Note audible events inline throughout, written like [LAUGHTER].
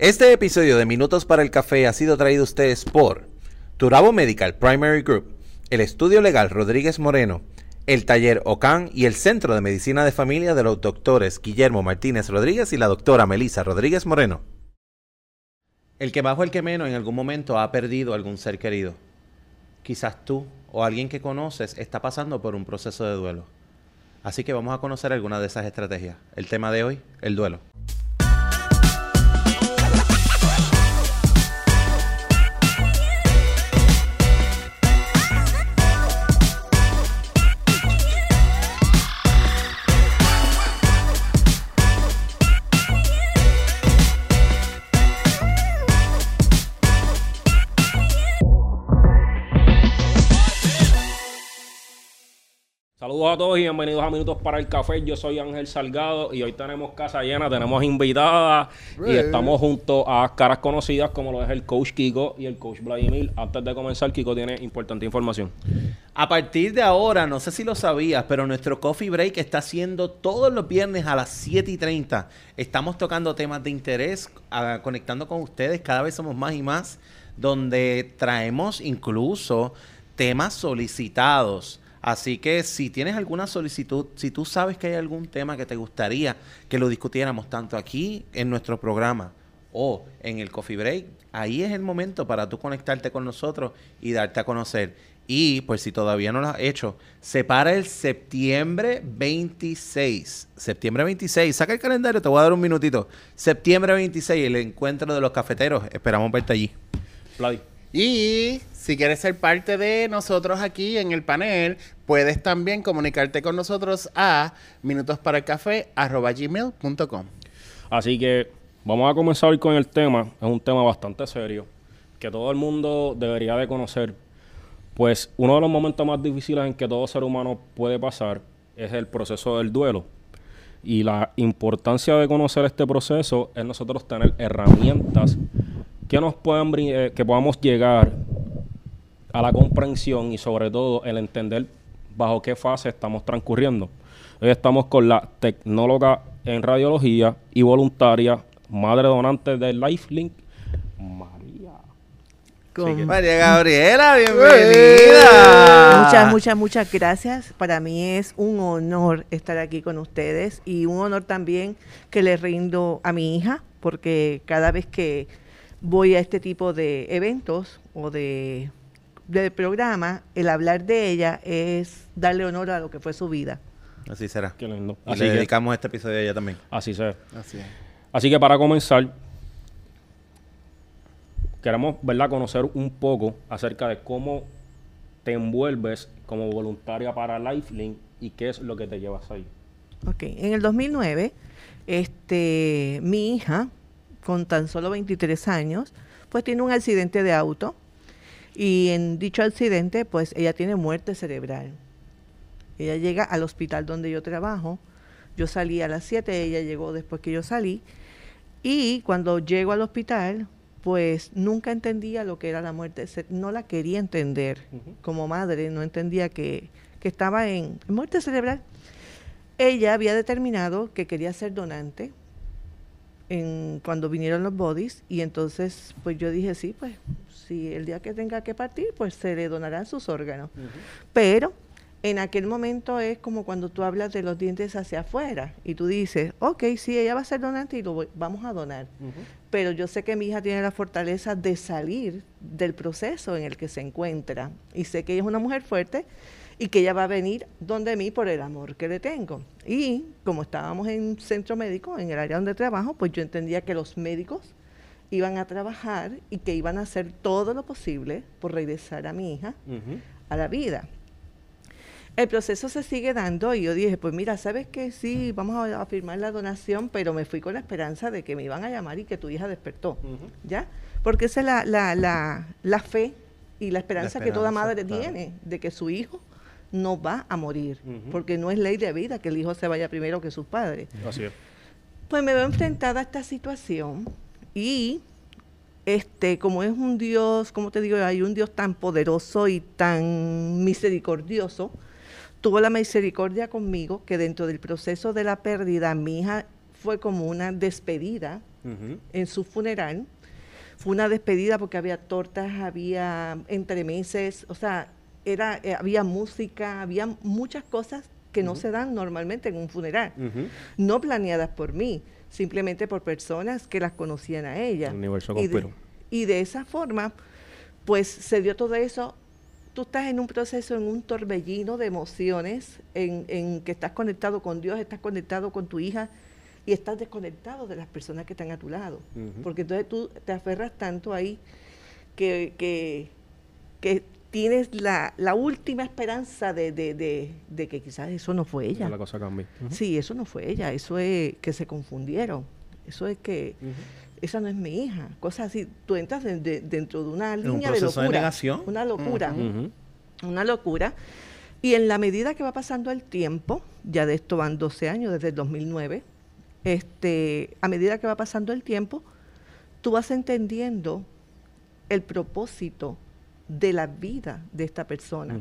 Este episodio de Minutos para el Café ha sido traído a ustedes por Turabo Medical Primary Group, el Estudio Legal Rodríguez Moreno, el Taller OCAN y el Centro de Medicina de Familia de los doctores Guillermo Martínez Rodríguez y la doctora Melisa Rodríguez Moreno. El que bajo el que menos en algún momento ha perdido algún ser querido. Quizás tú o alguien que conoces está pasando por un proceso de duelo. Así que vamos a conocer algunas de esas estrategias. El tema de hoy, el duelo. Saludos a todos y bienvenidos a Minutos para el Café. Yo soy Ángel Salgado y hoy tenemos casa llena, tenemos invitadas y estamos junto a caras conocidas como lo es el coach Kiko y el coach Vladimir. Antes de comenzar, Kiko tiene importante información. A partir de ahora, no sé si lo sabías, pero nuestro coffee break está haciendo todos los viernes a las 7 y 30. Estamos tocando temas de interés, ah, conectando con ustedes, cada vez somos más y más, donde traemos incluso temas solicitados Así que si tienes alguna solicitud, si tú sabes que hay algún tema que te gustaría que lo discutiéramos tanto aquí en nuestro programa o en el Coffee Break, ahí es el momento para tú conectarte con nosotros y darte a conocer. Y pues si todavía no lo has hecho, separa el septiembre 26. Septiembre 26. Saca el calendario, te voy a dar un minutito. Septiembre 26, el encuentro de los cafeteros. Esperamos verte allí. Vladi. Y si quieres ser parte de nosotros aquí en el panel, puedes también comunicarte con nosotros a minutosparaelcafé.com. Así que vamos a comenzar con el tema. Es un tema bastante serio que todo el mundo debería de conocer. Pues uno de los momentos más difíciles en que todo ser humano puede pasar es el proceso del duelo. Y la importancia de conocer este proceso es nosotros tener herramientas que nos puedan eh, que podamos llegar a la comprensión y sobre todo el entender bajo qué fase estamos transcurriendo. Hoy estamos con la tecnóloga en radiología y voluntaria, madre donante de LifeLink, María. María Gabriela, bienvenida. Muchas, muchas, muchas gracias. Para mí es un honor estar aquí con ustedes y un honor también que le rindo a mi hija, porque cada vez que voy a este tipo de eventos o de del programa, el hablar de ella es darle honor a lo que fue su vida. Así será. Qué lindo. Y le dedicamos este episodio a ella también. Así será. Así, Así que para comenzar, queremos ¿verdad? conocer un poco acerca de cómo te envuelves como voluntaria para Lifelink y qué es lo que te llevas ahí. Ok, en el 2009, este, mi hija, con tan solo 23 años, pues tiene un accidente de auto y en dicho accidente, pues ella tiene muerte cerebral. Ella llega al hospital donde yo trabajo. Yo salí a las 7, ella llegó después que yo salí. Y cuando llego al hospital, pues nunca entendía lo que era la muerte. No la quería entender. Como madre, no entendía que, estaba en muerte cerebral. Ella había determinado que quería ser donante en, cuando vinieron los bodies y entonces pues yo dije sí, pues si el día que tenga que partir, pues se le donarán sus órganos. Pero en aquel momento es como cuando tú hablas de los dientes hacia afuera y tú dices, ok, sí, ella va a ser donante y lo vamos a donar. Pero yo sé que mi hija tiene la fortaleza de salir del proceso en el que se encuentra y sé que ella es una mujer fuerte y que ella va a venir donde mí por el amor que le tengo. Y como estábamos en centro médico, en el área donde trabajo, pues yo entendía que los médicos iban a trabajar y que iban a hacer todo lo posible por regresar a mi hija a la vida. El proceso se sigue dando y yo dije, pues mira, ¿sabes qué? Sí, vamos a, firmar la donación, pero me fui con la esperanza de que me iban a llamar y que tu hija despertó, ¿ya? Porque esa es la, la, la, la fe y la esperanza, que toda madre tiene de que su hijo no va a morir, porque no es ley de vida que el hijo se vaya primero que sus padres. Así es. Pues me veo enfrentada a esta situación y este, como es un Dios, como te digo, hay un Dios tan poderoso y tan misericordioso, tuvo la misericordia conmigo que dentro del proceso de la pérdida, mi hija fue como una despedida Ujú. en su funeral. Fue una despedida porque había tortas, había entremeses, o sea, era, eh, había música, había muchas cosas que no se dan normalmente en un funeral, no planeadas por mí, simplemente por personas que las conocían a ella. El universo y, de, y de esa forma, pues se dio todo eso. Tú estás en un proceso, en un torbellino de emociones, en, en que estás conectado con Dios, estás conectado con tu hija y estás desconectado de las personas que están a tu lado. Porque entonces tú te aferras tanto ahí que, que, que tienes la, la última esperanza de, de, de, de que quizás eso no fue ella. La cosa cambia. Ujú. Sí, eso no fue ella, eso es que se confundieron. Eso es que esa no es mi hija. Cosas así, tú entras de- de- dentro de una un línea de proceso de locura. negación. Una locura, Ujú. una locura. Y en la medida que va pasando el tiempo, ya de esto van 12 años, desde el 2009, este, a medida que va pasando el tiempo, tú vas entendiendo el propósito de la vida de esta persona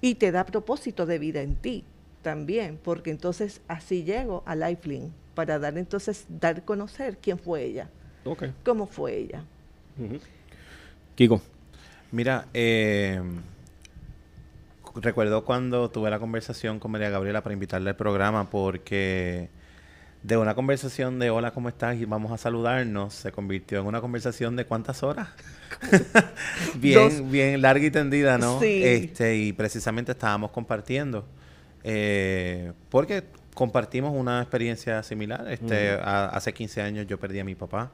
y te da propósito de vida en ti también, porque entonces así llego a Lifeline para dar entonces dar a conocer quién fue ella, cómo fue ella. Kiko. Mira, eh, recuerdo cuando tuve la conversación con María Gabriela para invitarle al programa porque de una conversación de hola, ¿cómo estás? y vamos a saludarnos se convirtió en una conversación de cuántas horas. [LAUGHS] bien, Dos. bien larga y tendida, ¿no? Sí. Este, y precisamente estábamos compartiendo. eh, porque compartimos una experiencia similar. Este, a- hace 15 años yo perdí a mi papá.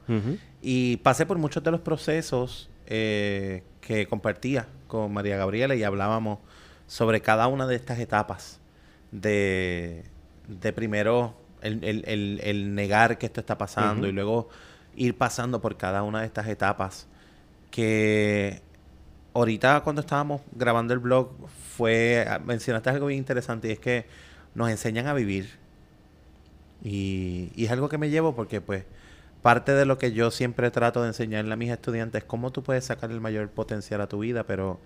Y pasé por muchos de los procesos eh, que compartía con María Gabriela y hablábamos sobre cada una de estas etapas de, de primero el, el- el- el negar que esto está pasando y luego ir pasando por cada una de estas etapas que ahorita cuando estábamos grabando el blog fue mencionaste algo bien interesante y es que nos enseñan a vivir y, y es algo que me llevo porque pues parte de lo que yo siempre trato de enseñarle a mis estudiantes es cómo tú puedes sacar el mayor potencial a tu vida, pero,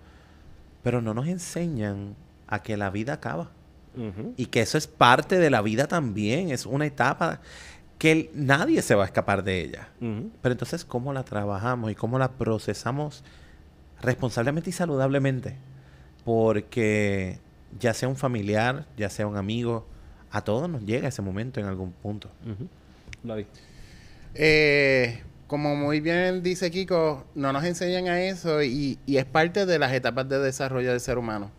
pero no nos enseñan a que la vida acaba. Y que eso es parte de la vida también, es una etapa que el- nadie se va a escapar de ella. Pero entonces, ¿cómo la trabajamos y cómo la procesamos responsablemente y saludablemente? Porque ya sea un familiar, ya sea un amigo, a todos nos llega ese momento en algún punto. Vladi. Eh, como muy bien dice Kiko, no nos enseñan a eso y, y es parte de las etapas de desarrollo del ser humano.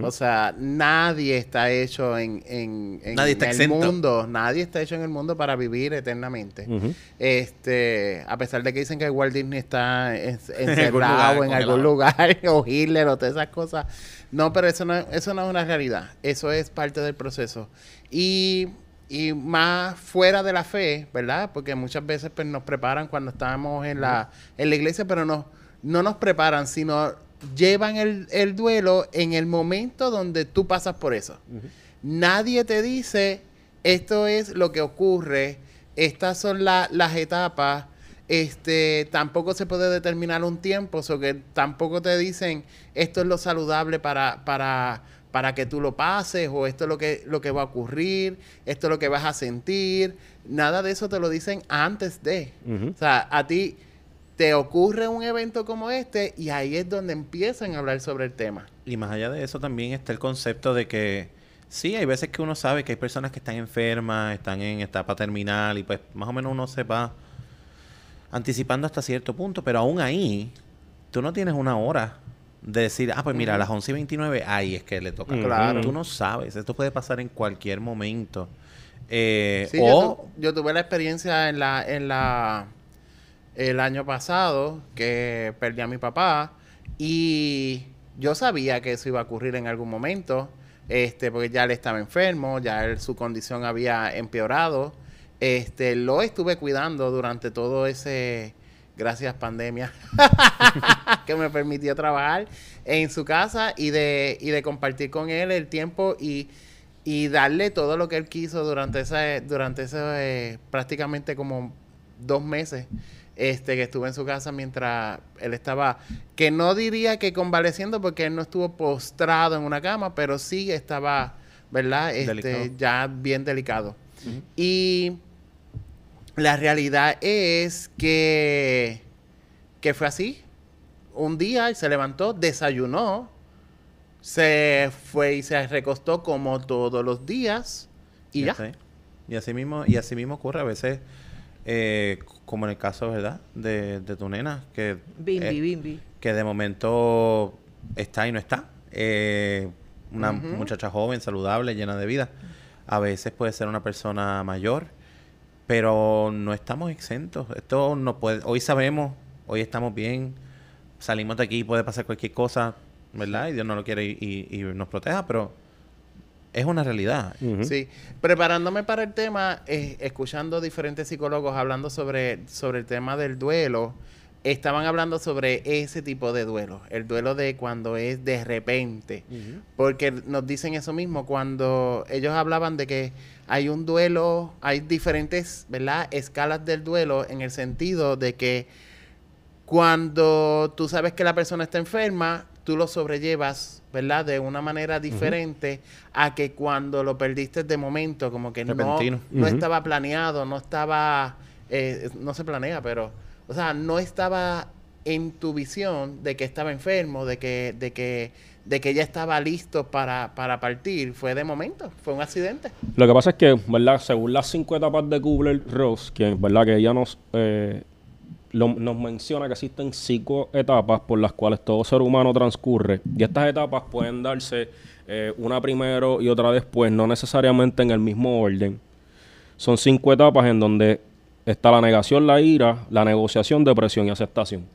O sea, nadie está hecho en, en- en Nadie está el mundo, nadie está hecho en el mundo para vivir eternamente. Este, a pesar de que dicen que Walt Disney está encerrado [LAUGHS] en algún lugar, [LAUGHS] o Hitler, o todas esas cosas. No, pero eso no, eso no es una realidad. Eso es parte del proceso. Y, y más fuera de la fe, ¿verdad? Porque muchas veces pues, nos preparan cuando estamos en la, en la iglesia, pero no, no nos preparan, sino llevan el, el duelo en el momento donde tú pasas por eso. Nadie te dice, esto es lo que ocurre, estas son la- las etapas, este, tampoco se puede determinar un tiempo, o que tampoco te dicen, esto es lo saludable para, para, para que tú lo pases, o esto es lo que, lo que va a ocurrir, esto es lo que vas a sentir, nada de eso te lo dicen antes de. O sea, a ti te ocurre un evento como este y ahí es donde empiezan a hablar sobre el tema. Y más allá de eso también está el concepto de que sí, hay veces que uno sabe que hay personas que están enfermas, están en etapa terminal y pues más o menos uno se va anticipando hasta cierto punto, pero aún ahí tú no tienes una hora de decir, ah, pues mira, a las 11 y 29, ahí es que le toca. Claro. Tú no sabes, esto puede pasar en cualquier momento. Eh, Sí, o, yo, tu- yo tuve la experiencia en la, en la el año pasado que perdí a mi papá y yo sabía que eso iba a ocurrir en algún momento, este, porque ya él estaba enfermo, ya su condición había empeorado. Este, lo estuve cuidando durante todo ese, gracias pandemia, [LAUGHS] que me permitió trabajar en su casa y de, y de compartir con él el tiempo y, y darle todo lo que él quiso durante ese, durante ese eh, prácticamente como dos meses este que estuve en su casa mientras él estaba que no diría que convaleciendo porque él no estuvo postrado en una cama pero sí estaba verdad este Delicado. ya bien delicado y la realidad es que, que fue así. Un día se levantó, desayunó, se fue y se recostó como todos los días y ya. Y así mismo, y así mismo ocurre a veces, eh, como en el caso, ¿verdad? De, de tu nena, que, Bimbi, eh, bimbi. que de momento está y no está. Eh, una muchacha joven, saludable, llena de vida. A veces puede ser una persona mayor, pero no estamos exentos. Esto no puede. Hoy sabemos, hoy estamos bien, salimos de aquí, puede pasar cualquier cosa, ¿verdad? Y Dios no lo quiere y, y- y nos proteja, pero es una realidad. Sí, preparándome para el tema, eh, escuchando diferentes psicólogos hablando sobre, sobre el tema del duelo, estaban hablando sobre ese tipo de duelo, el duelo de cuando es de repente, porque nos dicen eso mismo, cuando ellos hablaban de que hay un duelo, hay diferentes, ¿verdad? Escalas del duelo en el sentido de que cuando tú sabes que la persona está enferma, tú lo sobrellevas, ¿verdad? De una manera diferente a que cuando lo perdiste de momento, como que no, no estaba planeado, no estaba, eh, no se planea, pero, o sea, no estaba en tu visión de que estaba enfermo, de que, de que, de que ya estaba listo para, para partir. Fue de momento, fue un accidente. Lo que pasa es que, ¿verdad? Según las cinco etapas de Kubler-Ross, que, ¿verdad? Que ella nos, eh, nos menciona que existen cinco etapas por las cuales todo ser humano transcurre. Y estas etapas pueden darse eh, una primero y otra después, no necesariamente en el mismo orden. Son cinco etapas en donde está la negación, la ira, la negociación, depresión y aceptación.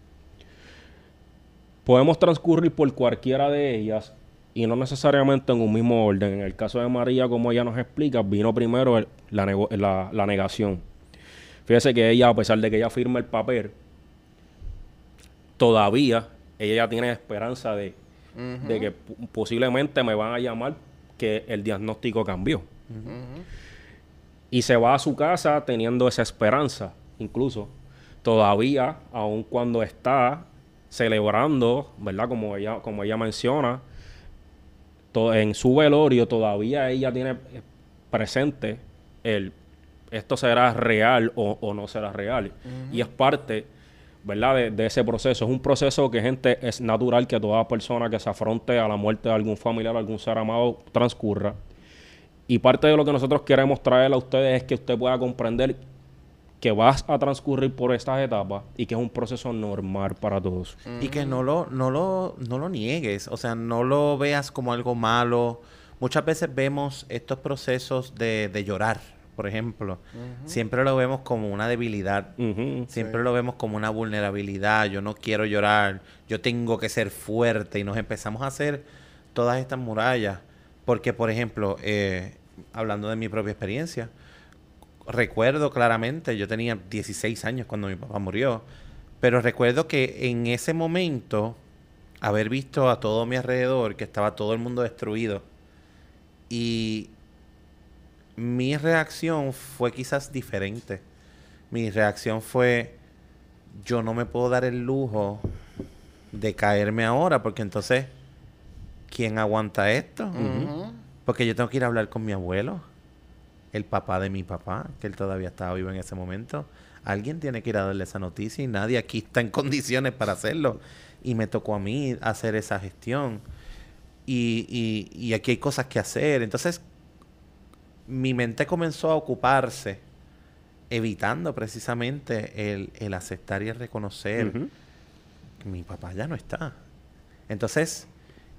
Podemos transcurrir por cualquiera de ellas y no necesariamente en un mismo orden. En el caso de María, como ella nos explica, vino primero la negación. Fíjese que ella, a pesar de que ella firma el papel, todavía ella ya tiene esperanza de, de que posiblemente me van a llamar que el diagnóstico cambió. Y se va a su casa teniendo esa esperanza, incluso todavía, aun cuando está celebrando, ¿verdad? Como ella, como ella menciona, en su velorio todavía ella tiene eh, presente el esto será real o, o no será real. Y es parte, ¿verdad? De, de ese proceso. Es un proceso que, gente, es natural que toda persona que se afronte a la muerte de algún familiar, algún ser amado, transcurra. Y parte de lo que nosotros queremos traer a ustedes es que usted pueda comprender que vas a transcurrir por estas etapas y que es un proceso normal para todos. Y que no lo, no lo, no lo niegues, o sea, no lo veas como algo malo. Muchas veces vemos estos procesos de, de llorar, por ejemplo. Siempre lo vemos como una debilidad. Siempre lo vemos como una vulnerabilidad. Yo no quiero llorar. Yo tengo que ser fuerte. Y nos empezamos a hacer todas estas murallas. Porque, por ejemplo, eh, hablando de mi propia experiencia, recuerdo claramente, yo tenía 16 años cuando mi papá murió. Pero recuerdo que en ese momento, haber visto a todo mi alrededor, que estaba todo el mundo destruido, y mi reacción fue quizás diferente. Mi reacción fue, yo no me puedo dar el lujo de caerme ahora, porque entonces, ¿quién aguanta esto? Porque yo tengo que ir a hablar con mi abuelo, el papá de mi papá, que él todavía estaba vivo en ese momento. Alguien tiene que ir a darle esa noticia y nadie aquí está en [LAUGHS] condiciones para hacerlo. Y me tocó a mí hacer esa gestión. Y, y- y aquí hay cosas que hacer. Entonces, mi mente comenzó a ocuparse, evitando precisamente el, el aceptar y el reconocer que mi papá ya no está. Entonces,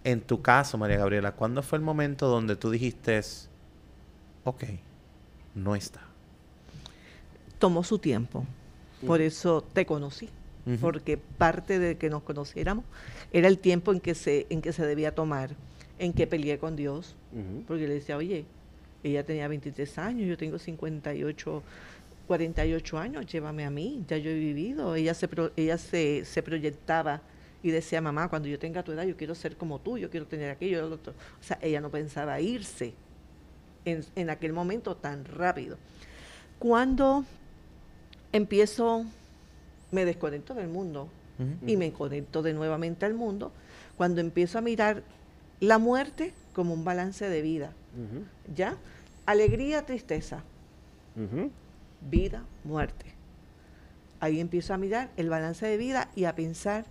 en tu caso, María Gabriela, ¿cuándo fue el momento donde tú dijiste, ok, no está? Tomó su tiempo. Por eso te conocí. Porque parte de que nos conociéramos era el tiempo en que se, en que se debía tomar, en que peleé con Dios. Porque le decía, oye, ella tenía 23 años, yo tengo 58, 48 años, llévame a mí, ya yo he vivido. Ella se, pro- ella se, se proyectaba y decía, mamá, cuando yo tenga tu edad, yo quiero ser como tú, yo quiero tener aquello, lo otro. O sea, ella no pensaba irse en, en aquel momento tan rápido. Cuando empiezo, me desconecto del mundo y me conecto de nuevamente al mundo, cuando empiezo a mirar la muerte como un balance de vida. ¿Ya? Alegría, tristeza. Vida, muerte. Ahí empiezo a mirar el balance de vida y a pensar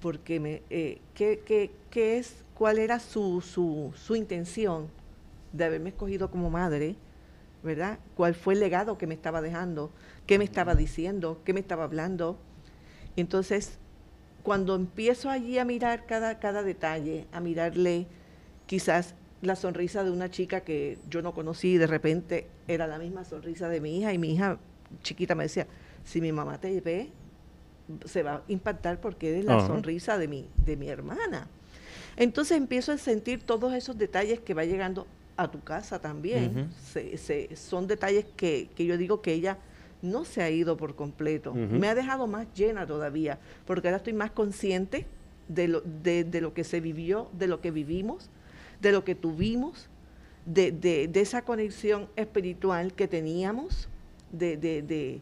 porque me, eh, ¿qué, qué, qué es, cuál era su, su, su intención de haberme escogido como madre, ¿verdad? ¿Cuál fue el legado que me estaba dejando? ¿Qué me estaba diciendo? ¿Qué me estaba hablando? Entonces, cuando empiezo allí a mirar cada, cada detalle, a mirarle quizás la sonrisa de una chica que yo no conocí y de repente era la misma sonrisa de mi hija y mi hija chiquita me decía, si mi mamá te ve, se va a impactar porque es la Ajá. sonrisa de mi, de mi hermana. Entonces empiezo a sentir todos esos detalles que va llegando a tu casa también. Se- se- son detalles que, que yo digo que ella no se ha ido por completo. Me ha dejado más llena todavía, porque ahora estoy más consciente de lo, de, de lo que se vivió, de lo que vivimos, de lo que tuvimos, de, de- de esa conexión espiritual que teníamos, de, de- de-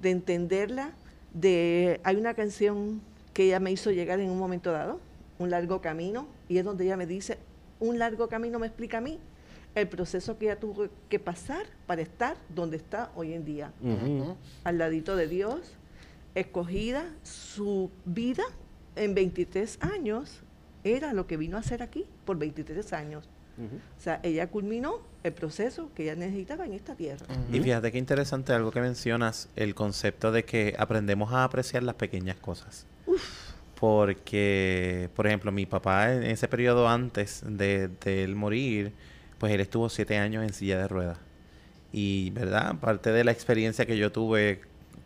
de entenderla. De, hay una canción que ella me hizo llegar en un momento dado, Un largo camino, y es donde ella me dice, un largo camino me explica a mí el proceso que ella tuvo que pasar para estar donde está hoy en día Ujú. al ladito de Dios, escogida, su vida en 23 años era lo que vino a hacer aquí por 23 años. O sea, ella culminó el proceso que ella necesitaba en esta tierra. Y fíjate qué interesante algo que mencionas, el concepto de que aprendemos a apreciar las pequeñas cosas. Porque, por ejemplo, mi papá en ese periodo antes de, de él morir, pues él estuvo siete años en silla de ruedas. Y, ¿verdad? Parte de la experiencia que yo tuve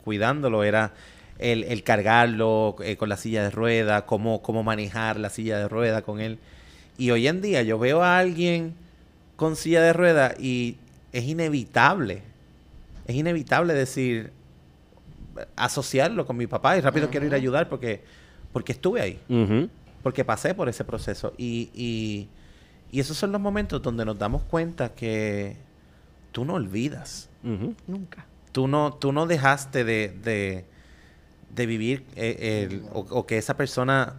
cuidándolo era el, el cargarlo eh, con la silla de ruedas, cómo, cómo manejar la silla de ruedas con él. Y hoy en día yo veo a alguien con silla de ruedas y es inevitable, es inevitable decir, asociarlo con mi papá y rápido quiero ir a ayudar porque, porque estuve ahí, porque pasé por ese proceso. Y, y, y esos son los momentos donde nos damos cuenta que tú no olvidas. Nunca. tú no, tú no dejaste de, de, de vivir eh, el- o, o que esa persona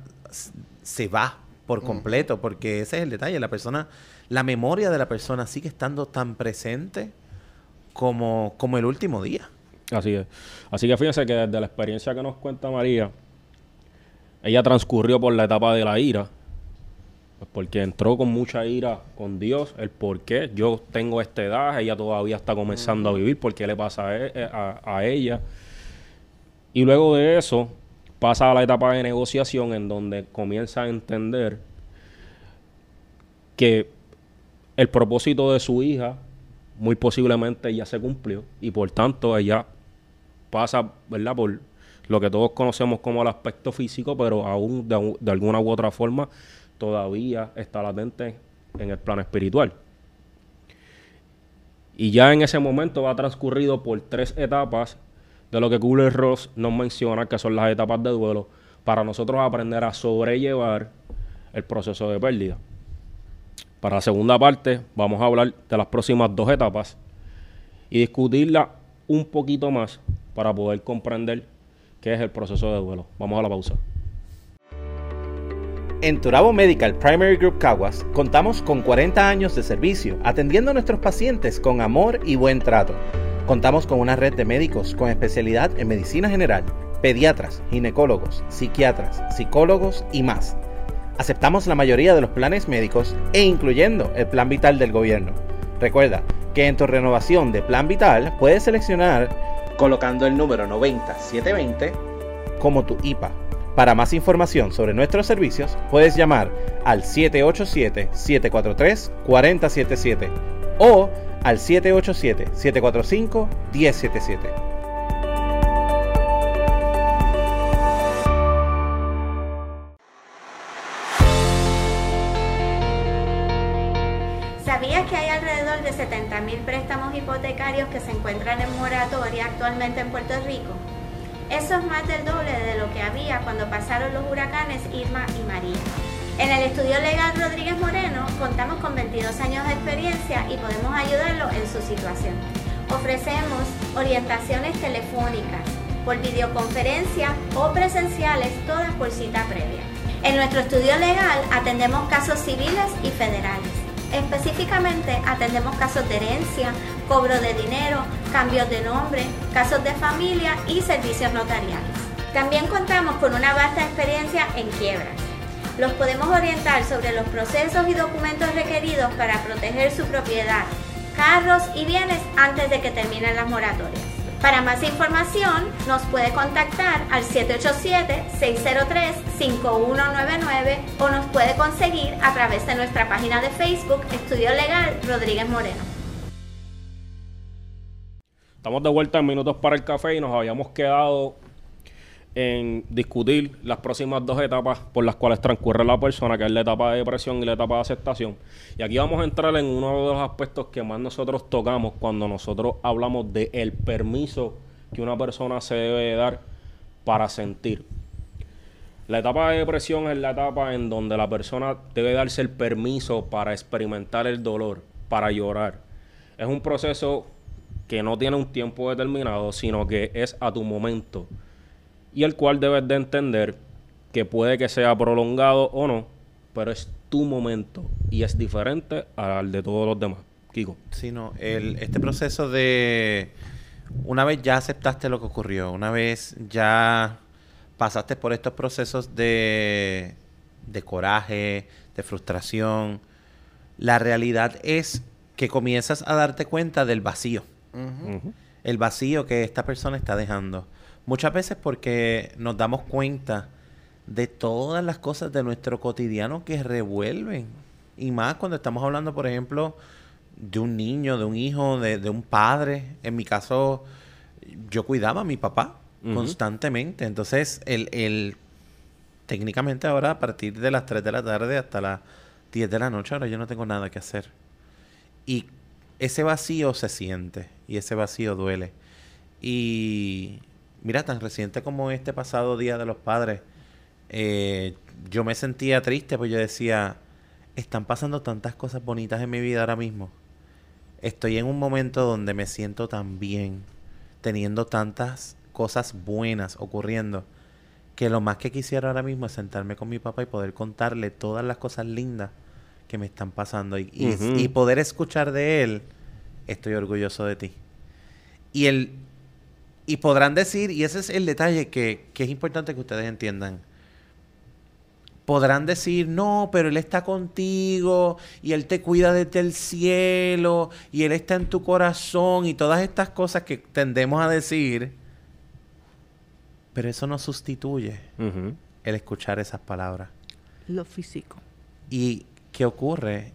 se va por completo, porque ese es el detalle, la persona, la memoria de la persona sigue estando tan presente como, como el último día. Así es. Así que fíjense que desde la experiencia que nos cuenta María, ella transcurrió por la etapa de la ira, pues porque entró con mucha ira con Dios, el por qué yo tengo esta edad, ella todavía está comenzando a vivir, por qué le pasa a, e- a- a ella. Y luego de eso pasa a la etapa de negociación en donde comienza a entender que el propósito de su hija muy posiblemente ya se cumplió y por tanto ella pasa, ¿verdad? Por lo que todos conocemos como el aspecto físico, pero aún de, de alguna u otra forma todavía está latente en el plano espiritual. Y ya en ese momento ha transcurrido por tres etapas de lo que Kubler-Ross nos menciona, que son las etapas de duelo, para nosotros aprender a sobrellevar el proceso de pérdida. Para la segunda parte vamos a hablar de las próximas dos etapas y discutirla un poquito más para poder comprender qué es el proceso de duelo. Vamos a la pausa. En Turabo Medical Primary Group Caguas contamos con 40 años de servicio atendiendo a nuestros pacientes con amor y buen trato. Contamos con una red de médicos con especialidad en medicina general, pediatras, ginecólogos, psiquiatras, psicólogos y más. Aceptamos la mayoría de los planes médicos e incluyendo el plan vital del gobierno. Recuerda que en tu renovación de plan vital puedes seleccionar colocando el número 90720 como tu IPA. Para más información sobre nuestros servicios, puedes llamar al 787-743-4077 o al 787-745-1077. ¿Sabías que hay alrededor de 70.000 préstamos hipotecarios que se encuentran en moratoria actualmente en Puerto Rico? Eso es más del doble de lo que había cuando pasaron los huracanes Irma y María. En el estudio legal Rodríguez Moreno contamos con 22 años de experiencia y podemos ayudarlo en su situación. Ofrecemos orientaciones telefónicas, por videoconferencia o presenciales, todas por cita previa. En nuestro estudio legal atendemos casos civiles y federales. Específicamente atendemos casos de herencia, cobro de dinero, cambios de nombre, casos de familia y servicios notariales. También contamos con una vasta experiencia en quiebras. Los podemos orientar sobre los procesos y documentos requeridos para proteger su propiedad, carros y bienes antes de que terminen las moratorias. Para más información nos puede contactar al 787-603-5199 o nos puede conseguir a través de nuestra página de Facebook Estudio Legal Rodríguez Moreno. Estamos de vuelta en Minutos para el Café y nos habíamos quedado en discutir las próximas dos etapas por las cuales transcurre la persona, que es la etapa de depresión y la etapa de aceptación. Y aquí vamos a entrar en uno de los aspectos que más nosotros tocamos cuando nosotros hablamos de permiso que una persona se debe dar para sentir. La etapa de depresión es la etapa en donde la persona debe darse el permiso para experimentar el dolor, para llorar. Es un proceso que no tiene un tiempo determinado, sino que es a tu momento y el cual debes de entender que puede que sea prolongado o no, pero es tu momento y es diferente al de todos los demás. Kiko. Sí, no, el, este proceso de una vez ya aceptaste lo que ocurrió, una vez ya pasaste por estos procesos de, de coraje, de frustración, la realidad es que comienzas a darte cuenta del vacío. El vacío que esta persona está dejando. Muchas veces porque nos damos cuenta de todas las cosas de nuestro cotidiano que revuelven. Y más cuando estamos hablando, por ejemplo, de un niño, de un hijo, de, un padre. En mi caso, yo cuidaba a mi papá constantemente. Entonces, el, el, técnicamente ahora a partir de las 3 de la tarde hasta las 10 de la noche, ahora yo no tengo nada que hacer. Y ese vacío se siente y ese vacío duele. Y mira, tan reciente como este pasado Día de los Padres, eh, yo me sentía triste, pues yo decía, están pasando tantas cosas bonitas en mi vida ahora mismo. Estoy en un momento donde me siento tan bien, teniendo tantas cosas buenas ocurriendo, que lo más que quisiera ahora mismo es sentarme con mi papá y poder contarle todas las cosas lindas que me están pasando y, y poder escuchar de él, estoy orgulloso de ti. Y el y podrán decir, y ese es el detalle que, es importante que ustedes entiendan. Podrán decir, no, pero Él está contigo y Él te cuida desde el cielo y Él está en tu corazón y todas estas cosas que tendemos a decir. Pero eso no sustituye el escuchar esas palabras. Lo físico. ¿Y qué ocurre?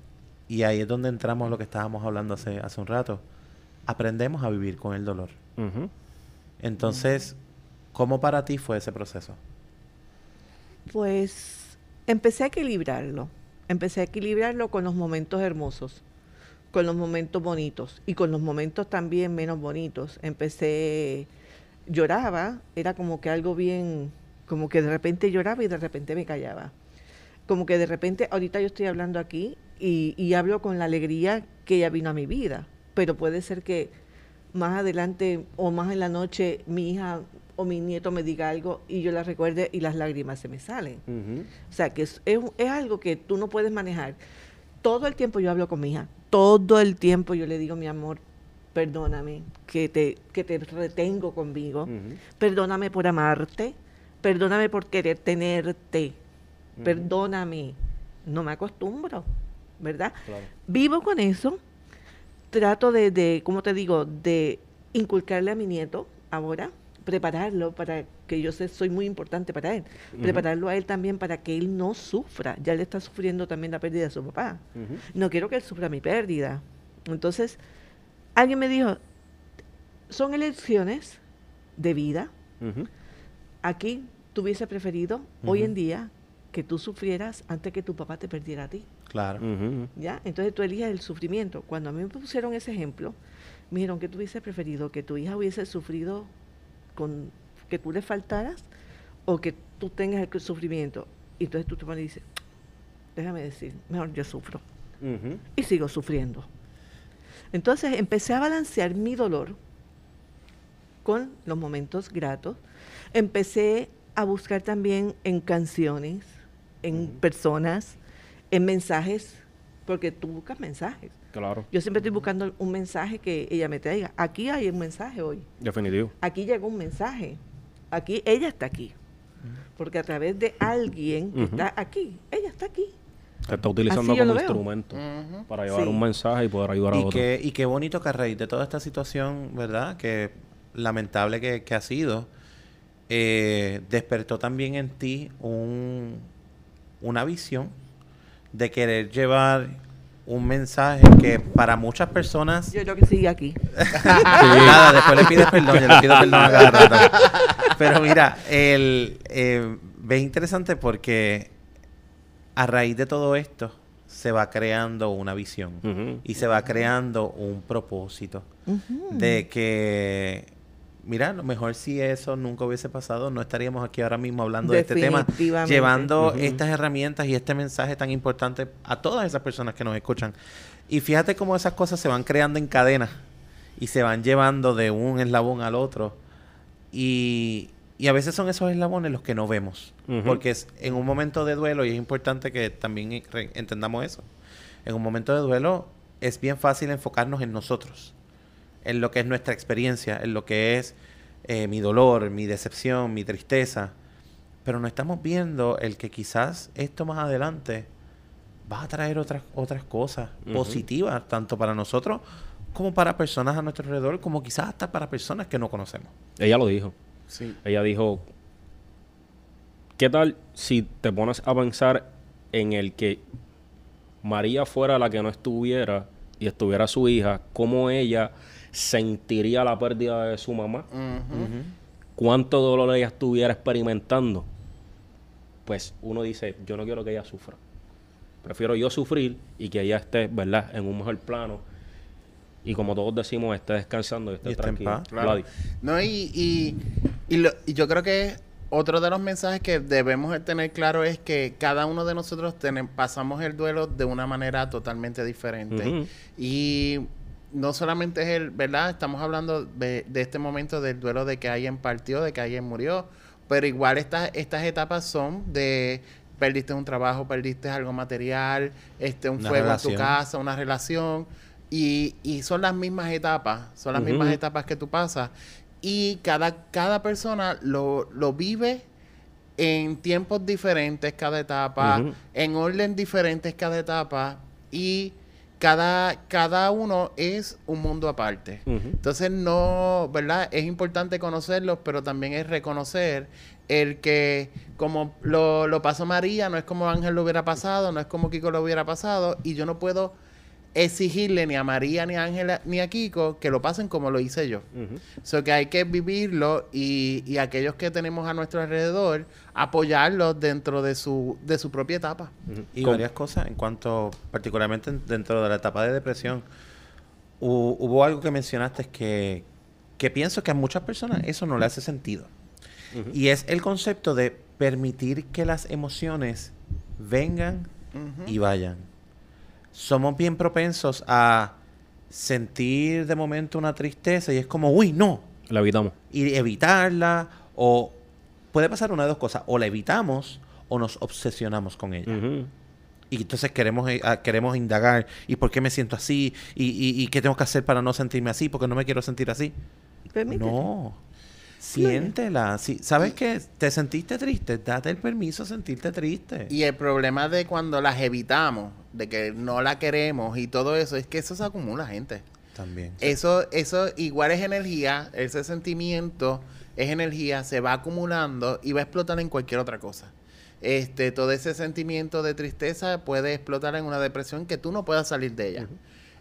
Y ahí es donde entramos lo que estábamos hablando hace, hace un rato. Aprendemos a vivir con el dolor. Entonces, ¿cómo para ti fue ese proceso? Pues empecé a equilibrarlo. Empecé a equilibrarlo con los momentos hermosos, con los momentos bonitos y con los momentos también menos bonitos. Empecé, lloraba, era como que algo bien, como que de repente lloraba y de repente me callaba. Como que de repente, ahorita yo estoy hablando aquí y, hablo con la alegría que ya vino a mi vida, pero puede ser que más adelante o más en la noche mi hija o mi nieto me diga algo y yo la recuerde y las lágrimas se me salen. O sea, que es, es, algo que tú no puedes manejar. Todo el tiempo yo hablo con mi hija, todo el tiempo yo le digo, mi amor, perdóname que te, que te retengo conmigo, perdóname por amarte, perdóname por querer tenerte, perdóname. No me acostumbro, ¿verdad? Vivo con eso trato de, de, ¿cómo te digo?, de inculcarle a mi nieto ahora, prepararlo para que yo sé, soy muy importante para él, prepararlo a él también para que él no sufra, ya le está sufriendo también la pérdida de su papá. No quiero que él sufra mi pérdida. Entonces, alguien me dijo, son elecciones de vida. Aquí tuviese preferido, hoy en día, que tú sufrieras antes que tu papá te perdiera a ti. Claro. ¿Ya? Entonces tú eliges el sufrimiento. Cuando a mí me pusieron ese ejemplo, me dijeron que tú hubiese preferido que tu hija hubiese sufrido con que tú le faltaras o que tú tengas el sufrimiento. Y entonces tú te pones y dices, déjame decir, mejor yo sufro. Y sigo sufriendo. Entonces empecé a balancear mi dolor con los momentos gratos. Empecé a buscar también en canciones, en personas, en mensajes porque tú buscas mensajes. Claro, Yo siempre estoy buscando un mensaje que ella me traiga. Aquí hay un mensaje hoy. definitivo. Aquí llegó un mensaje. Aquí, ella está aquí. Porque a través de alguien que está aquí, ella está aquí. Te está utilizando Así como instrumento para llevar Sí. un mensaje y poder ayudar a Y otros. qué, y qué bonito que a raíz de toda esta situación, ¿verdad? Que lamentable que, que ha sido, eh, despertó también en ti un, una visión de querer llevar un mensaje que para muchas personas... Yo creo que sigue aquí. [LAUGHS] Nada, después le pides perdón, yo le pido perdón a cada rato. Pero mira, el, eh, ve interesante porque a raíz de todo esto se va creando una visión y se va creando un propósito de que, mira, a lo mejor si eso nunca hubiese pasado, no estaríamos aquí ahora mismo hablando de este tema, llevando estas herramientas y este mensaje tan importante a todas esas personas que nos escuchan. Y fíjate cómo esas cosas se van creando en cadena y se van llevando de un eslabón al otro. Y, y a veces son esos eslabones los que no vemos. Porque es en un momento de duelo, y es importante que también entendamos eso, en un momento de duelo es bien fácil enfocarnos en nosotros, en lo que es nuestra experiencia, en lo que es eh, mi dolor, mi decepción, mi tristeza. Pero no estamos viendo el que quizás esto más adelante va a traer otras, otras cosas positivas, tanto para nosotros como para personas a nuestro alrededor, como quizás hasta para personas que no conocemos. Ella lo dijo. Sí. Ella dijo, ¿qué tal si te pones a pensar en el que María fuera la que no estuviera y estuviera su hija, cómo ella sentiría la pérdida de su mamá? ¿Cuánto dolor ella estuviera experimentando? Pues uno dice, yo no quiero que ella sufra. Prefiero yo sufrir y que ella esté, ¿verdad?, en un mejor plano. Y como todos decimos, esté descansando y esté Y esté en tranquila. paz. Claro. No, y, y, y, lo- y yo creo que otro de los mensajes que debemos de tener claro es que cada uno de nosotros pasamos el duelo de una manera totalmente diferente. Y no solamente es el, ¿verdad? Estamos hablando de, de este momento del duelo de que alguien partió, de que alguien murió, pero igual estas, estas etapas son de perdiste un trabajo, perdiste algo material, este un Una fuego relación. en tu casa, una relación. Y, y son las mismas etapas, son las mismas etapas que tú pasas. Y cada, cada persona lo, lo vive en tiempos diferentes cada etapa, en orden diferentes cada etapa y cada, cada uno es un mundo aparte. Entonces no, ¿verdad? Es importante conocerlos, pero también es reconocer el que como lo, lo pasó María, no es como Ángel lo hubiera pasado, no es como Kiko lo hubiera pasado, y yo no puedo exigirle ni a María, ni a Ángela, ni a Kiko que lo pasen como lo hice yo. Ujú. So que hay que vivirlo y, y aquellos que tenemos a nuestro alrededor, apoyarlos dentro de su, de su propia etapa. Ujú. Y Con- varias cosas en cuanto, particularmente en- dentro de la etapa de depresión, hu- hubo algo que mencionaste que, que pienso que a muchas personas eso no le hace sentido. Y es el concepto de permitir que las emociones vengan y vayan. Somos bien propensos a sentir de momento una tristeza y es como, uy, no, La evitamos. y evitarla o puede pasar una de dos cosas, o la evitamos o nos obsesionamos con ella. Y entonces queremos, eh, ah, queremos indagar, ¿y por qué me siento así? ¿Y, y, y qué tengo que hacer para no sentirme así? Porque no me quiero sentir así. Permítete. No. Siéntela. Si, ¿Sabes qué? ¿Te sentiste triste? Date el permiso de sentirte triste. Y el problema de cuando las evitamos, de que no la queremos y todo eso, es que eso se acumula, gente. También. Eso, eso igual es energía, ese sentimiento es energía, se va acumulando y va a explotar en cualquier otra cosa. Este, todo ese sentimiento de tristeza puede explotar en una depresión que tú no puedas salir de ella.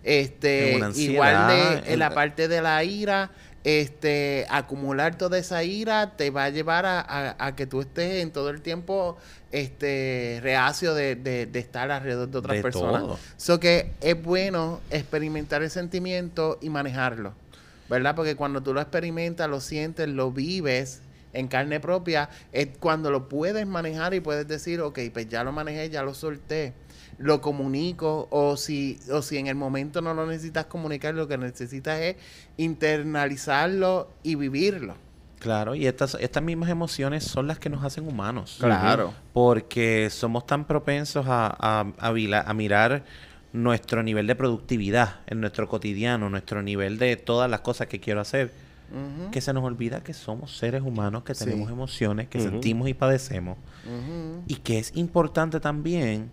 Este, igual de en en- la parte de la ira, este, acumular toda esa ira te va a llevar a, a- a que tú estés en todo el tiempo este reacio de, de- de estar alrededor de otras De personas. todo. So que es bueno experimentar el sentimiento y manejarlo, ¿verdad? Porque cuando tú lo experimentas, lo sientes, lo vives en carne propia, es cuando lo puedes manejar y puedes decir, ok, pues ya lo manejé, ya lo solté, lo comunico, o si, o si en el momento no lo necesitas comunicar, lo que necesitas es internalizarlo y vivirlo. Claro, y estas, estas mismas emociones son las que nos hacen humanos. Claro. Porque somos tan propensos a, a- a vila- a mirar nuestro nivel de productividad en nuestro cotidiano, nuestro nivel de todas las cosas que quiero hacer, que se nos olvida que somos seres humanos, que Sí. tenemos emociones, que sentimos y padecemos, y que es importante también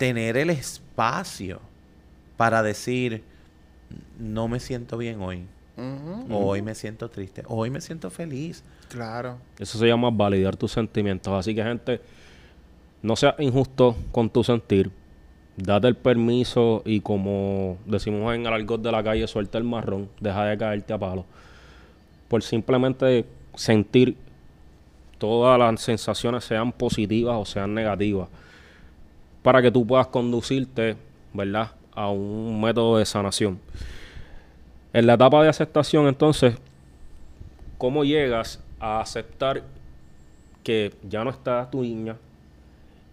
tener el espacio para decir, no me siento bien hoy, o hoy me siento triste, o hoy me siento feliz. Claro. Eso se llama validar tus sentimientos. Así que, gente, no seas injusto con tu sentir. Date el permiso y, como decimos en el argot de la calle, suelta el marrón. Deja de caerte a palo. Por simplemente sentir todas las sensaciones, sean positivas o sean negativas, para que tú puedas conducirte, ¿verdad?, a un método de sanación. En la etapa de aceptación, entonces, ¿cómo llegas a aceptar que ya no está tu niña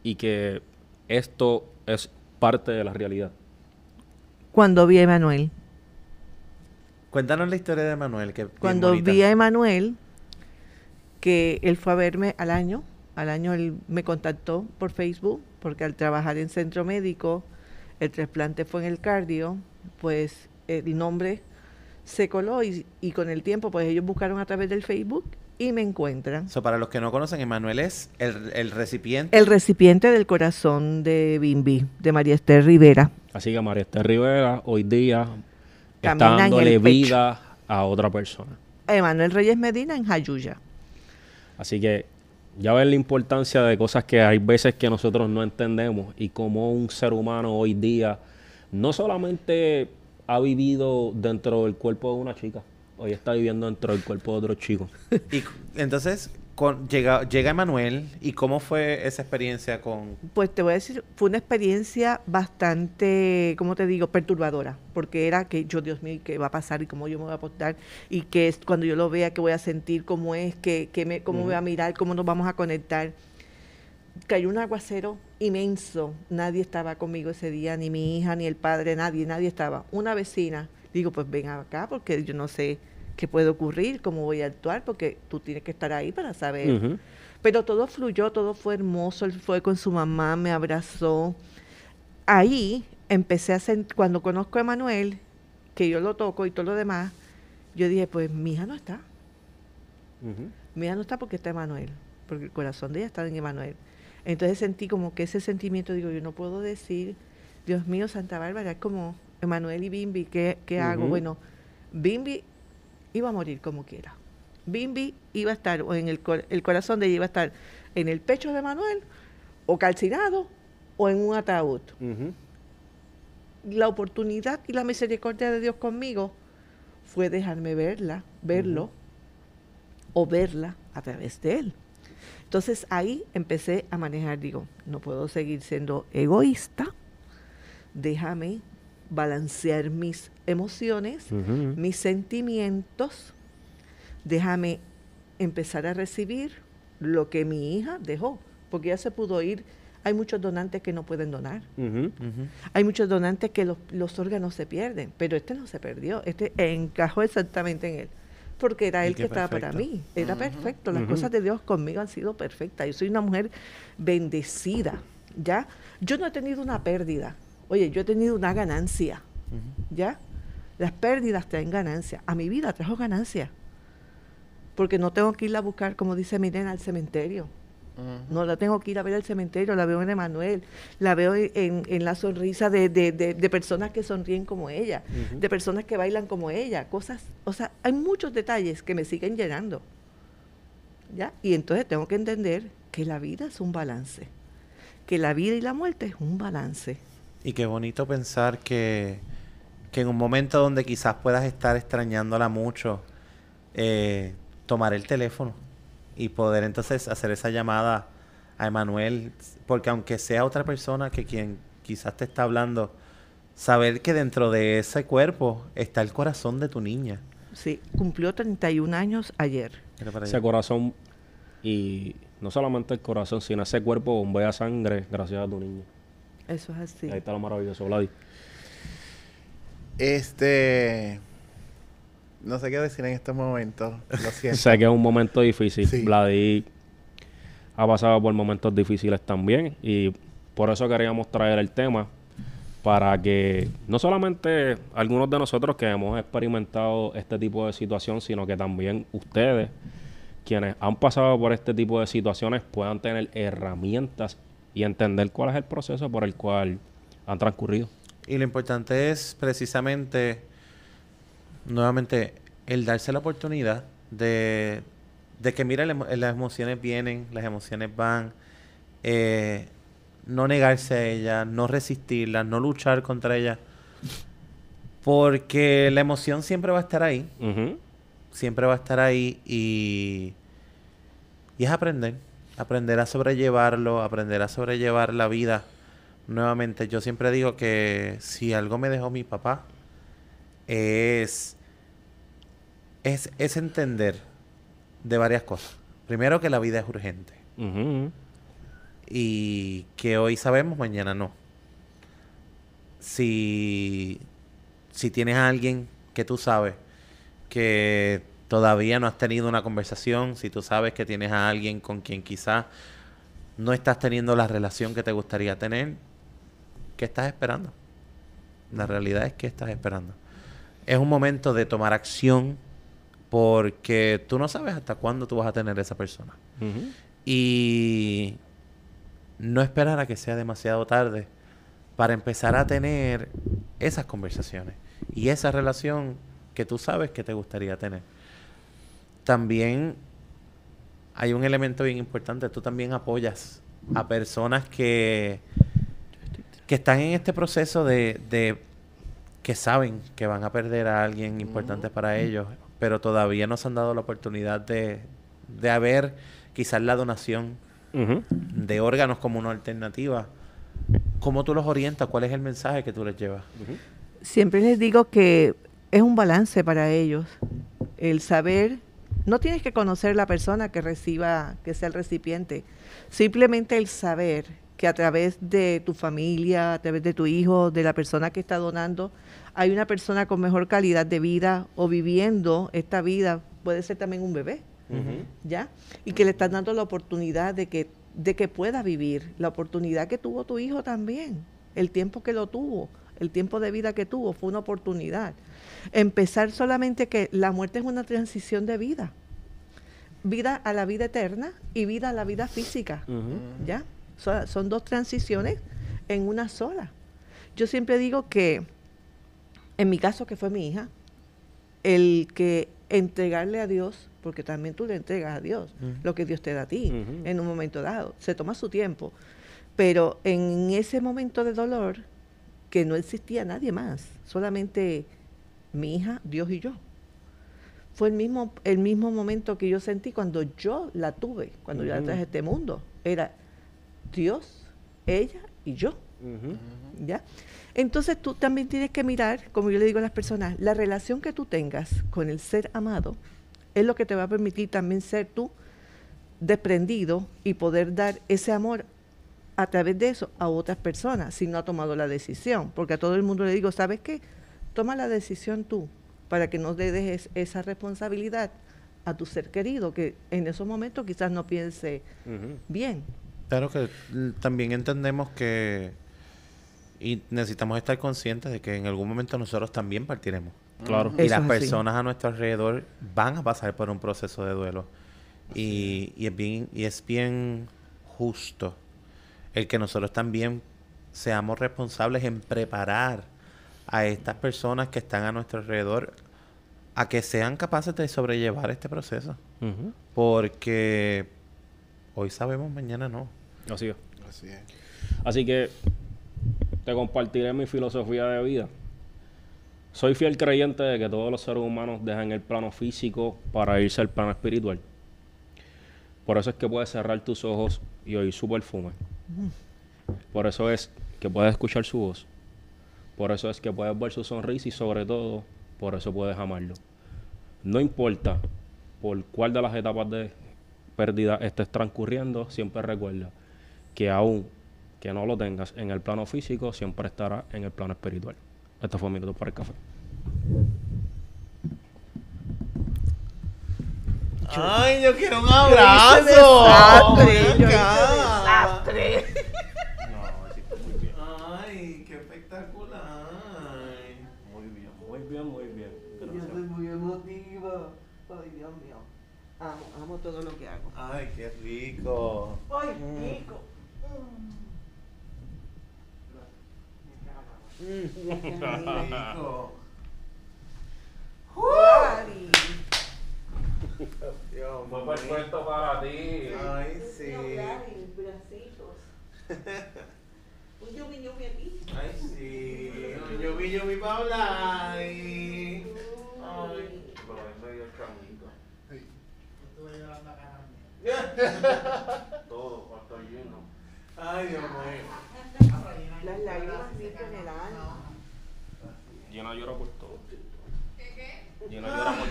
y que esto es parte de la realidad? Cuando vi a Emanuel. Cuéntanos la historia de Manuel, que Cuando bonita. vi a Emanuel, que él fue a verme al año, al año él me contactó por Facebook, porque al trabajar en centro médico, el trasplante fue en el cardio, pues el nombre se coló y, y con el tiempo pues ellos buscaron a través del Facebook y me encuentran. So, para los que no conocen, Emanuel es el, el recipiente. El recipiente del corazón de Bimbi, de María Esther Rivera. Así que María Esther Rivera hoy día está Camina dándole vida a otra persona. Emanuel Reyes Medina en Jayuya. Así que ya ven la importancia de cosas que hay veces que nosotros no entendemos y cómo un ser humano hoy día no solamente ha vivido dentro del cuerpo de una chica, hoy está viviendo dentro del cuerpo de otro chico. [LAUGHS] Y entonces con, llega, llega Emanuel. ¿Y cómo fue esa experiencia con...? Pues te voy a decir, fue una experiencia bastante, ¿cómo te digo?, perturbadora, porque era que yo, Dios mío, ¿qué va a pasar y cómo yo me voy a portar? Y que es, cuando yo lo vea, ¿qué voy a sentir? ¿Cómo es? ¿Qué, qué me, ¿Cómo me a mirar? ¿Cómo nos vamos a conectar? Cayó un aguacero inmenso, nadie estaba conmigo ese día, ni mi hija, ni el padre, nadie, nadie estaba. Una vecina, digo, pues ven acá, porque yo no sé qué puede ocurrir, cómo voy a actuar, porque tú tienes que estar ahí para saber. Pero todo fluyó, todo fue hermoso. Él fue con su mamá, me abrazó. Ahí empecé a sentir, cuando conozco a Emanuel, que yo lo toco y todo lo demás, yo dije, pues mi hija no está. Ujú. Mi hija no está porque está Emanuel, porque el corazón de ella está en Emanuel. Entonces sentí como que ese sentimiento, digo, yo no puedo decir, Dios mío, Santa Bárbara, es como Emanuel y Bimbi, ¿qué, qué hago? Bueno, Bimbi iba a morir como quiera. Bimbi iba a estar, o en el, cor- el corazón de ella iba a estar en el pecho de Manuel, o calcinado, o en un ataúd. La oportunidad y la misericordia de Dios conmigo fue dejarme verla, verlo, o verla a través de él. Entonces ahí empecé a manejar, digo, no puedo seguir siendo egoísta, déjame balancear mis emociones, mis sentimientos, déjame empezar a recibir lo que mi hija dejó, porque ya se pudo ir. Hay muchos donantes que no pueden donar. Hay muchos donantes que los, los órganos se pierden, pero este no se perdió, este encajó exactamente en él, porque era él qué que estaba para mí, era perfecto, las cosas de Dios conmigo han sido perfectas, yo soy una mujer bendecida, ¿ya? Yo no he tenido una pérdida, oye, yo he tenido una ganancia, ¿ya? Las pérdidas traen ganancia, a mi vida trajo ganancia, porque no tengo que ir a buscar, como dice Milena, al cementerio. No la tengo que ir a ver al cementerio, la veo en Emanuel, la veo en, en la sonrisa de, de- de- de personas que sonríen como ella, de personas que bailan como ella, cosas, o sea, hay muchos detalles que me siguen llenando. ¿Ya? Y entonces tengo que entender que la vida es un balance, que la vida y la muerte es un balance. Y qué bonito pensar que, que en un momento donde quizás puedas estar extrañándola mucho, eh, tomar el teléfono y poder entonces hacer esa llamada a Emanuel, porque aunque sea otra persona que quien quizás te está hablando, saber que dentro de ese cuerpo está el corazón de tu niña. Sí, cumplió 31 años ayer. Ese corazón y no solamente el corazón, sino ese cuerpo bombea sangre gracias a tu niño. Eso es así. Ahí está lo maravilloso, Vladi. Este. No sé qué decir en estos momentos. Lo [LAUGHS] siento. Sé que es un momento difícil. Sí. Vladi ha pasado por momentos difíciles también y por eso queríamos traer el tema para que no solamente algunos de nosotros que hemos experimentado este tipo de situación, sino que también ustedes, quienes han pasado por este tipo de situaciones, puedan tener herramientas y entender cuál es el proceso por el cual han transcurrido. Y lo importante es precisamente, nuevamente, el darse la oportunidad de, de que, mira, las emociones vienen, las emociones van, eh, no negarse a ellas, no resistirlas, no luchar contra ellas, porque la emoción siempre va a estar ahí, siempre va a estar ahí y, y es aprender, aprender a sobrellevarlo, aprender a sobrellevar la vida. Nuevamente, yo siempre digo que si algo me dejó mi papá, es, es, es entender de varias cosas. Primero que la vida es urgente. Y que hoy sabemos, mañana no. Si, si tienes a alguien que tú sabes que todavía no has tenido una conversación, si tú sabes que tienes a alguien con quien quizás no estás teniendo la relación que te gustaría tener, ¿qué estás esperando? La realidad es que estás esperando. Es un momento de tomar acción porque tú no sabes hasta cuándo tú vas a tener esa persona. Y no esperar a que sea demasiado tarde para empezar a tener esas conversaciones y esa relación que tú sabes que te gustaría tener. También hay un elemento bien importante, tú también apoyas a personas que, que están en este proceso de, de que saben que van a perder a alguien importante para ellos pero todavía no se han dado la oportunidad de, de haber quizás la donación de órganos como una alternativa. ¿Cómo tú los orientas? ¿Cuál es el mensaje que tú les llevas? Siempre les digo que es un balance para ellos. El saber, no tienes que conocer la persona que reciba, que sea el recipiente. Simplemente el saber que a través de tu familia, a través de tu hijo, de la persona que está donando, hay una persona con mejor calidad de vida o viviendo esta vida, puede ser también un bebé, ¿ya? Y que le están dando la oportunidad de que, de que pueda vivir, la oportunidad que tuvo tu hijo también, el tiempo que lo tuvo, el tiempo de vida que tuvo, fue una oportunidad. Empezar solamente que la muerte es una transición de vida. Vida a la vida eterna y vida a la vida física, ¿ya? son dos transiciones en una sola. Yo siempre digo que en mi caso, que fue mi hija, el que entregarle a Dios, porque también tú le entregas a Dios lo que Dios te da a ti en un momento dado, se toma su tiempo, pero en ese momento de dolor, que no existía nadie más, solamente mi hija, Dios y yo. Fue el mismo, el mismo momento que yo sentí cuando yo la tuve, cuando yo la traje a este mundo. Era Dios, ella y yo. ¿Ya? Entonces tú también tienes que mirar, como yo le digo a las personas, la relación que tú tengas con el ser amado es lo que te va a permitir también ser tú desprendido y poder dar ese amor a través de eso a otras personas si no ha tomado la decisión. Porque a todo el mundo le digo, ¿sabes qué? Toma la decisión tú para que no le dejes esa responsabilidad a tu ser querido, que en esos momentos quizás no piense bien. Claro que también entendemos que y necesitamos estar conscientes de que en algún momento nosotros también partiremos. Claro. Y las personas a nuestro alrededor van a pasar por un proceso de duelo. Y, y, es bien, y es bien justo el que nosotros también seamos responsables en preparar a estas personas que están a nuestro alrededor a que sean capaces de sobrellevar este proceso. Porque hoy sabemos, mañana no. Así es. Así es. Así que te compartiré mi filosofía de vida. Soy fiel creyente de que todos los seres humanos dejan el plano físico para irse al plano espiritual. Por eso es que puedes cerrar tus ojos y oír su perfume. Por eso es que puedes escuchar su voz. Por eso es que puedes ver su sonrisa y sobre todo, por eso puedes amarlo. No importa por cuál de las etapas de pérdida estés transcurriendo, siempre recuerda que aún que no lo tengas en el plano físico, siempre estará en el plano espiritual. Este fue minuto para el café. Ay, yo quiero un abrazo desastre. No, muy bien. Ay, qué espectacular. mío. Todo lo que hago. Ay, qué rico. ¡Ay, Mm. rico! Mm, Gracias, amiga. rico. Gladys. Dios Fue mío. perfecto para ti. Ay, sí. Bracitos. [LAUGHS] Un yumi yumi aquí. Ay, sí. Yo vi, yo vi para hablar. Ay. Ay. Pero es medio chamito. [LAUGHS] Todo, hasta lleno. Ay, Dios mío. Las lágrimas limpian el alma. Llena llora por todo. ¿Qué qué? Llena llora por